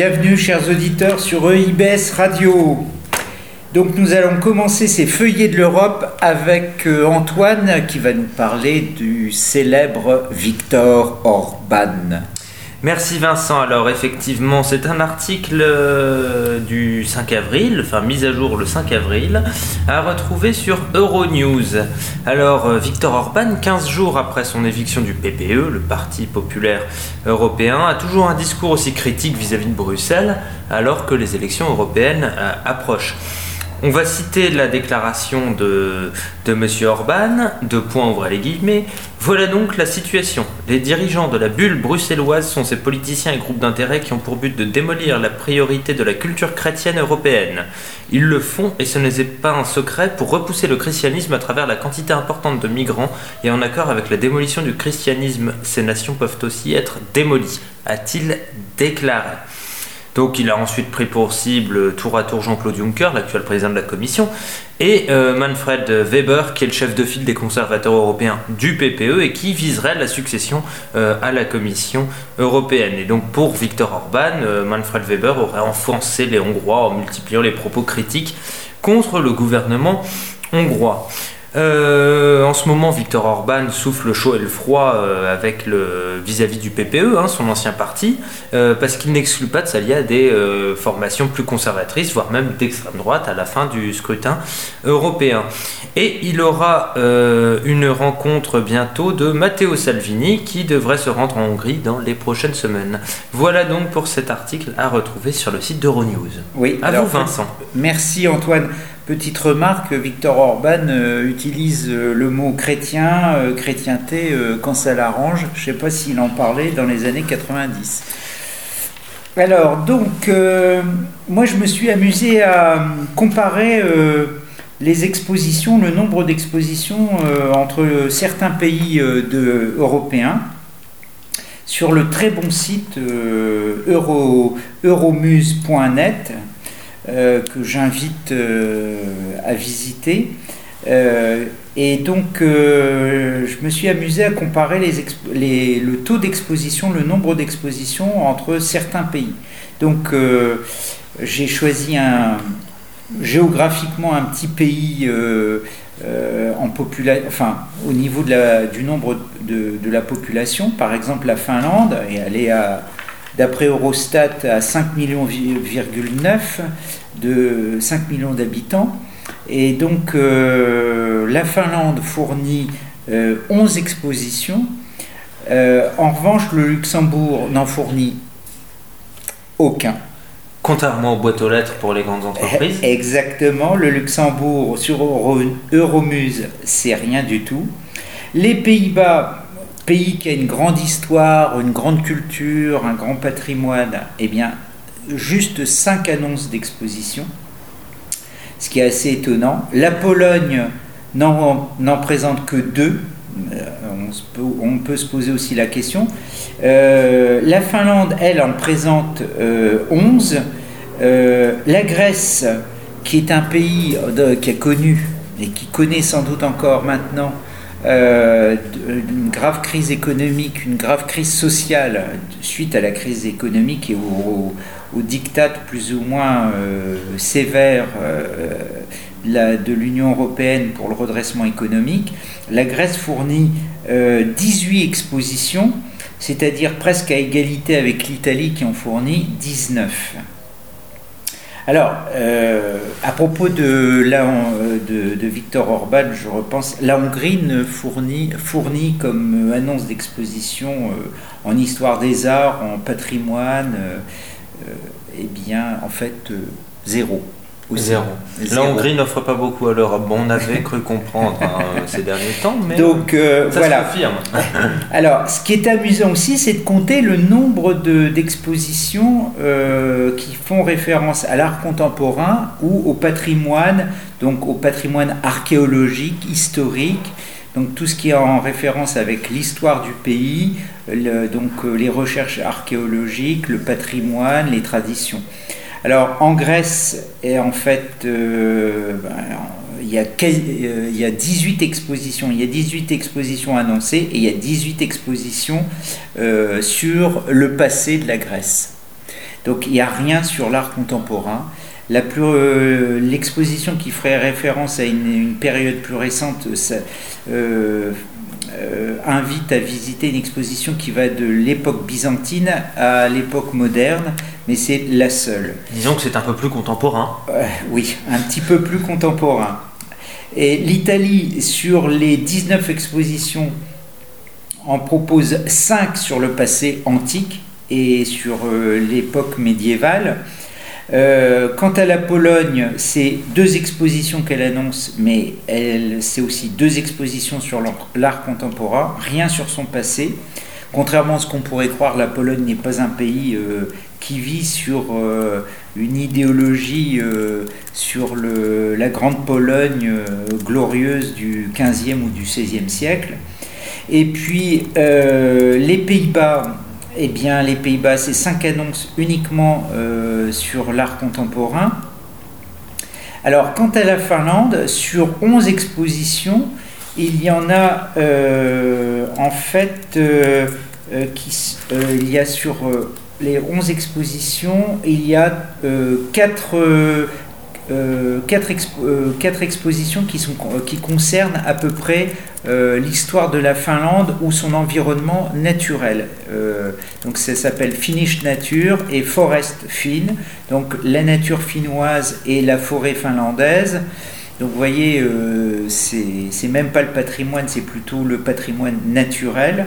Bienvenue chers auditeurs sur EIBS Radio. Donc nous allons commencer ces feuillets de l'Europe avec euh, Antoine qui va nous parler du célèbre Victor Orban. Merci Vincent. Alors effectivement, c'est un article euh, du 5 avril, enfin mise à jour le 5 avril, à retrouver sur Euronews. Alors euh, Victor Orban, 15 jours après son éviction du PPE, le Parti populaire européen, a toujours un discours aussi critique vis-à-vis de Bruxelles alors que les élections européennes euh, approchent. On va citer la déclaration de, de M. Orban, deux points ouvrez les guillemets. Voilà donc la situation. Les dirigeants de la bulle bruxelloise sont ces politiciens et groupes d'intérêt qui ont pour but de démolir la priorité de la culture chrétienne européenne. Ils le font, et ce n'est pas un secret, pour repousser le christianisme à travers la quantité importante de migrants, et en accord avec la démolition du christianisme, ces nations peuvent aussi être démolies, a-t-il déclaré. Donc il a ensuite pris pour cible tour à tour Jean-Claude Juncker, l'actuel président de la Commission, et euh, Manfred Weber, qui est le chef de file des conservateurs européens du PPE et qui viserait la succession euh, à la Commission européenne. Et donc pour Viktor Orban, euh, Manfred Weber aurait enfoncé les Hongrois en multipliant les propos critiques contre le gouvernement hongrois. Euh, en ce moment, Victor Orban souffle le chaud et le froid euh, avec le vis-à-vis du PPE, hein, son ancien parti, euh, parce qu'il n'exclut pas de s'allier à des formations plus conservatrices, voire même d'extrême droite à la fin du scrutin européen. Et il aura une rencontre bientôt de Matteo Salvini qui devrait se rendre en Hongrie dans les prochaines semaines. Voilà donc pour cet article à retrouver sur le site d'Euronews. Oui, à vous Vincent. Merci Antoine. Petite remarque, Victor Orban euh, utilise euh, le mot chrétien, euh, chrétienté, quand ça l'arrange. Je ne sais pas s'il en parlait dans les années 90. Alors, donc, moi je me suis amusé à comparer les expositions, le nombre d'expositions entre certains pays européens sur le très bon site euromuse.net que j'invite euh, à visiter. Euh, et donc, je me suis amusé à comparer les, le taux d'exposition, le nombre d'expositions entre certains pays. Donc, j'ai choisi géographiquement un petit pays en enfin, au niveau de la, du nombre de, la population. Par exemple, la Finlande, est à d'après Eurostat, à 5 millions de 5 millions d'habitants. Et donc euh, la Finlande fournit 11 euh, expositions. Euh, en revanche, le Luxembourg n'en fournit aucun. Contrairement aux boîtes aux lettres pour les grandes entreprises. Exactement, le Luxembourg sur Euromuse, c'est rien du tout. Les Pays-Bas pays qui a une grande histoire, une grande culture, un grand patrimoine, eh bien, juste cinq annonces d'exposition, ce qui est assez étonnant. La Pologne n'en présente que deux. Euh, on, peut, se poser aussi la question. Euh, la Finlande, elle, en présente 11. Euh, la Grèce, qui est un pays qui a connu et qui connaît sans doute encore maintenant euh, une grave crise économique, une grave crise sociale suite à la crise économique et au, au, diktat plus ou moins euh, euh, de l'Union européenne pour le redressement économique, la Grèce fournit 18 expositions, c'est-à-dire presque à égalité avec l'Italie qui en fournit 19. Alors, euh, à propos de, la, de, Victor Orban, je repense, la Hongrie fournit, fournit comme annonce d'exposition euh, en histoire des arts, en patrimoine, euh, eh bien, en fait, zéro. Zéro. La Hongrie n'offre pas beaucoup à l'Europe. Bon, on avait cru comprendre hein, ces derniers temps, mais Donc, euh, ça voilà. se confirme. Alors, ce qui est amusant aussi, c'est de compter le nombre d'expositions euh, qui font référence à l'art contemporain ou au patrimoine, donc au patrimoine archéologique, historique, donc tout ce qui est en référence avec l'histoire du pays, donc euh, les recherches archéologiques, le patrimoine, les traditions. Alors en Grèce, en fait, euh, ben, il, y a, euh, il y a 18 expositions, il y a 18 expositions annoncées et il y a 18 expositions euh, sur le passé de la Grèce. Donc il n'y a rien sur l'art contemporain. Euh, l'exposition qui ferait référence à une, période plus récente euh, euh, invite à visiter une exposition qui va de l'époque byzantine à l'époque moderne, mais c'est la seule. Disons que c'est un peu plus contemporain. oui, un petit peu plus contemporain. Et l'Italie, sur les 19 expositions, en propose 5 sur le passé antique et sur l'époque médiévale. Euh, quant à la Pologne, c'est deux expositions qu'elle annonce, mais c'est aussi deux expositions sur l'art contemporain, rien sur son passé. Contrairement à ce qu'on pourrait croire, la Pologne n'est pas un pays euh, qui vit sur euh, une idéologie sur la grande Pologne glorieuse du 15e ou du 16e siècle. Et puis les Pays-Bas, eh bien, les Pays-Bas, c'est cinq annonces uniquement euh, sur l'art contemporain. Alors, quant à la Finlande, sur 11 expositions, il y en a euh, en fait, euh, il y a sur les 11 expositions, il y a 4 euh, quatre, euh, quatre, expositions qui, sont, qui concernent à peu près euh, l'histoire de la Finlande ou son environnement naturel. donc ça s'appelle Finnish Nature et Forest Fin, donc la nature finnoise et la forêt finlandaise. Donc vous voyez, c'est même pas le patrimoine, c'est plutôt le patrimoine naturel.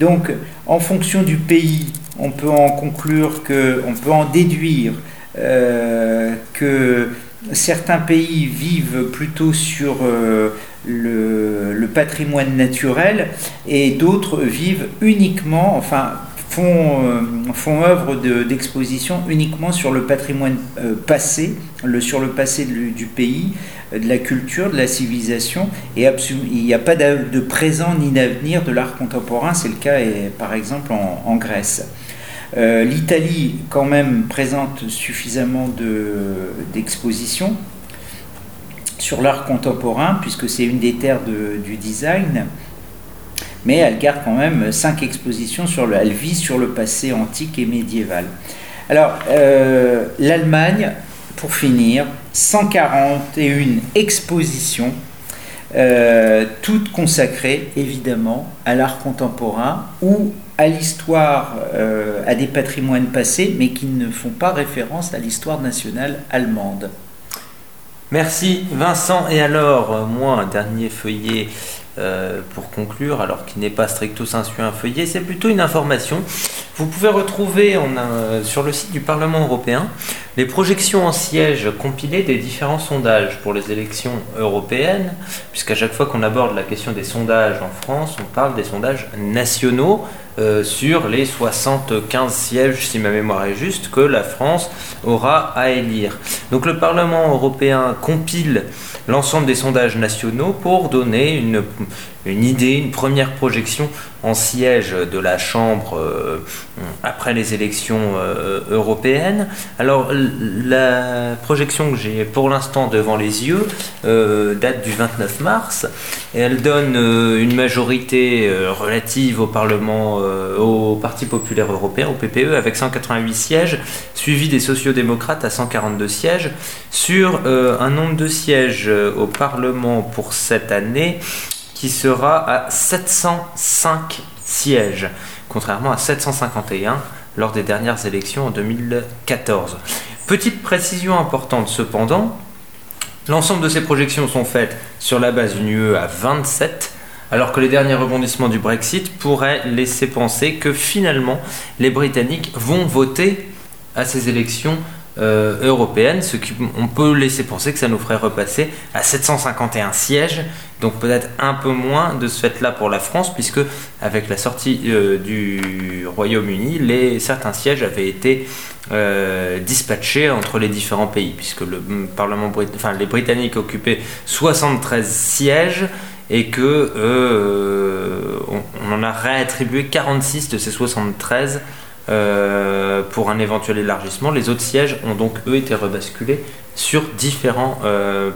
Donc en fonction du pays, on peut en conclure que, on peut en déduire que certains pays vivent plutôt sur euh, le, patrimoine naturel et d'autres vivent uniquement, enfin font, euh, font œuvre d'exposition uniquement sur le patrimoine euh, passé, sur le passé du pays, de la culture, de la civilisation, et il n'y a pas de présent ni d'avenir de l'art contemporain, c'est le cas par exemple en Grèce. Euh, L'Italie, quand même, présente suffisamment d'expositions sur l'art contemporain, puisque c'est une des terres du design, mais elle garde quand même cinq expositions sur le, elle vit sur le passé antique et médiéval. Alors, euh, l'Allemagne, pour finir, 141 expositions, euh, toutes consacrées évidemment à l'art contemporain ou à l'histoire, euh, à des patrimoines passés, mais qui ne font pas référence à l'histoire nationale allemande. Merci Vincent. Et alors, moi, dernier feuillet euh, pour conclure, alors qu'il n'est pas stricto sensu un feuillet, c'est plutôt une information. Vous pouvez retrouver sur le site du Parlement européen les projections en siège compilées des différents sondages pour les élections européennes, puisqu'à chaque fois qu'on aborde la question des sondages en France, on parle des sondages nationaux euh, sur les 75 sièges, si ma mémoire est juste, que la France aura à élire. Donc le Parlement européen compile l'ensemble des sondages nationaux pour donner une, une idée, une première projection en siège de la Chambre euh, après les élections euh, européennes. Alors la projection que j'ai pour l'instant devant les yeux euh, date du 29 mars et elle donne une majorité relative au Parlement, au Parti populaire européen, au PPE, avec 188 sièges, suivi des sociodémocrates à 142 sièges, sur un nombre de sièges au Parlement pour cette année qui sera à 705 sièges, contrairement à 751 lors des dernières élections en 2014. Petite précision importante cependant, l'ensemble de ces projections sont faites sur la base d'une UE à 27, alors que les derniers rebondissements du Brexit pourraient laisser penser que finalement les Britanniques vont voter à ces élections euh, européenne, ce qui on peut laisser penser que ça nous ferait repasser à 751 sièges, donc peut-être un peu moins de ce fait-là pour la France, puisque avec la sortie euh, du Royaume-Uni, les certains sièges avaient été euh, dispatchés entre les différents pays, puisque le Parlement les Britanniques occupaient 73 sièges et que on, on, en a réattribué 46 de ces 73 euh, pour un éventuel élargissement. Les autres sièges ont donc eux été rebasculés sur différents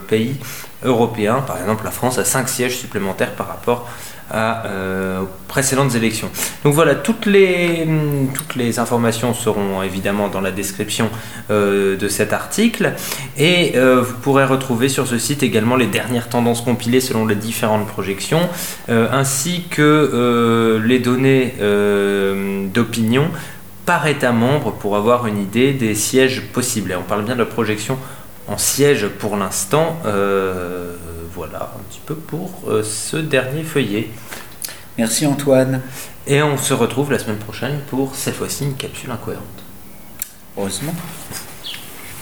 pays européens. Par exemple, la France a 5 sièges supplémentaires par rapport euh, précédentes élections. Donc voilà, toutes les, toutes les informations seront évidemment dans la description euh, de cet article et euh, vous pourrez retrouver sur ce site également les dernières tendances compilées selon les différentes projections ainsi que les données d'opinion par État membre pour avoir une idée des sièges possibles. Et on parle bien de la projection en siège pour l'instant voilà un petit peu pour euh, ce dernier feuillet. Merci Antoine. Et on se retrouve la semaine prochaine pour cette fois-ci une capsule incohérente. Heureusement.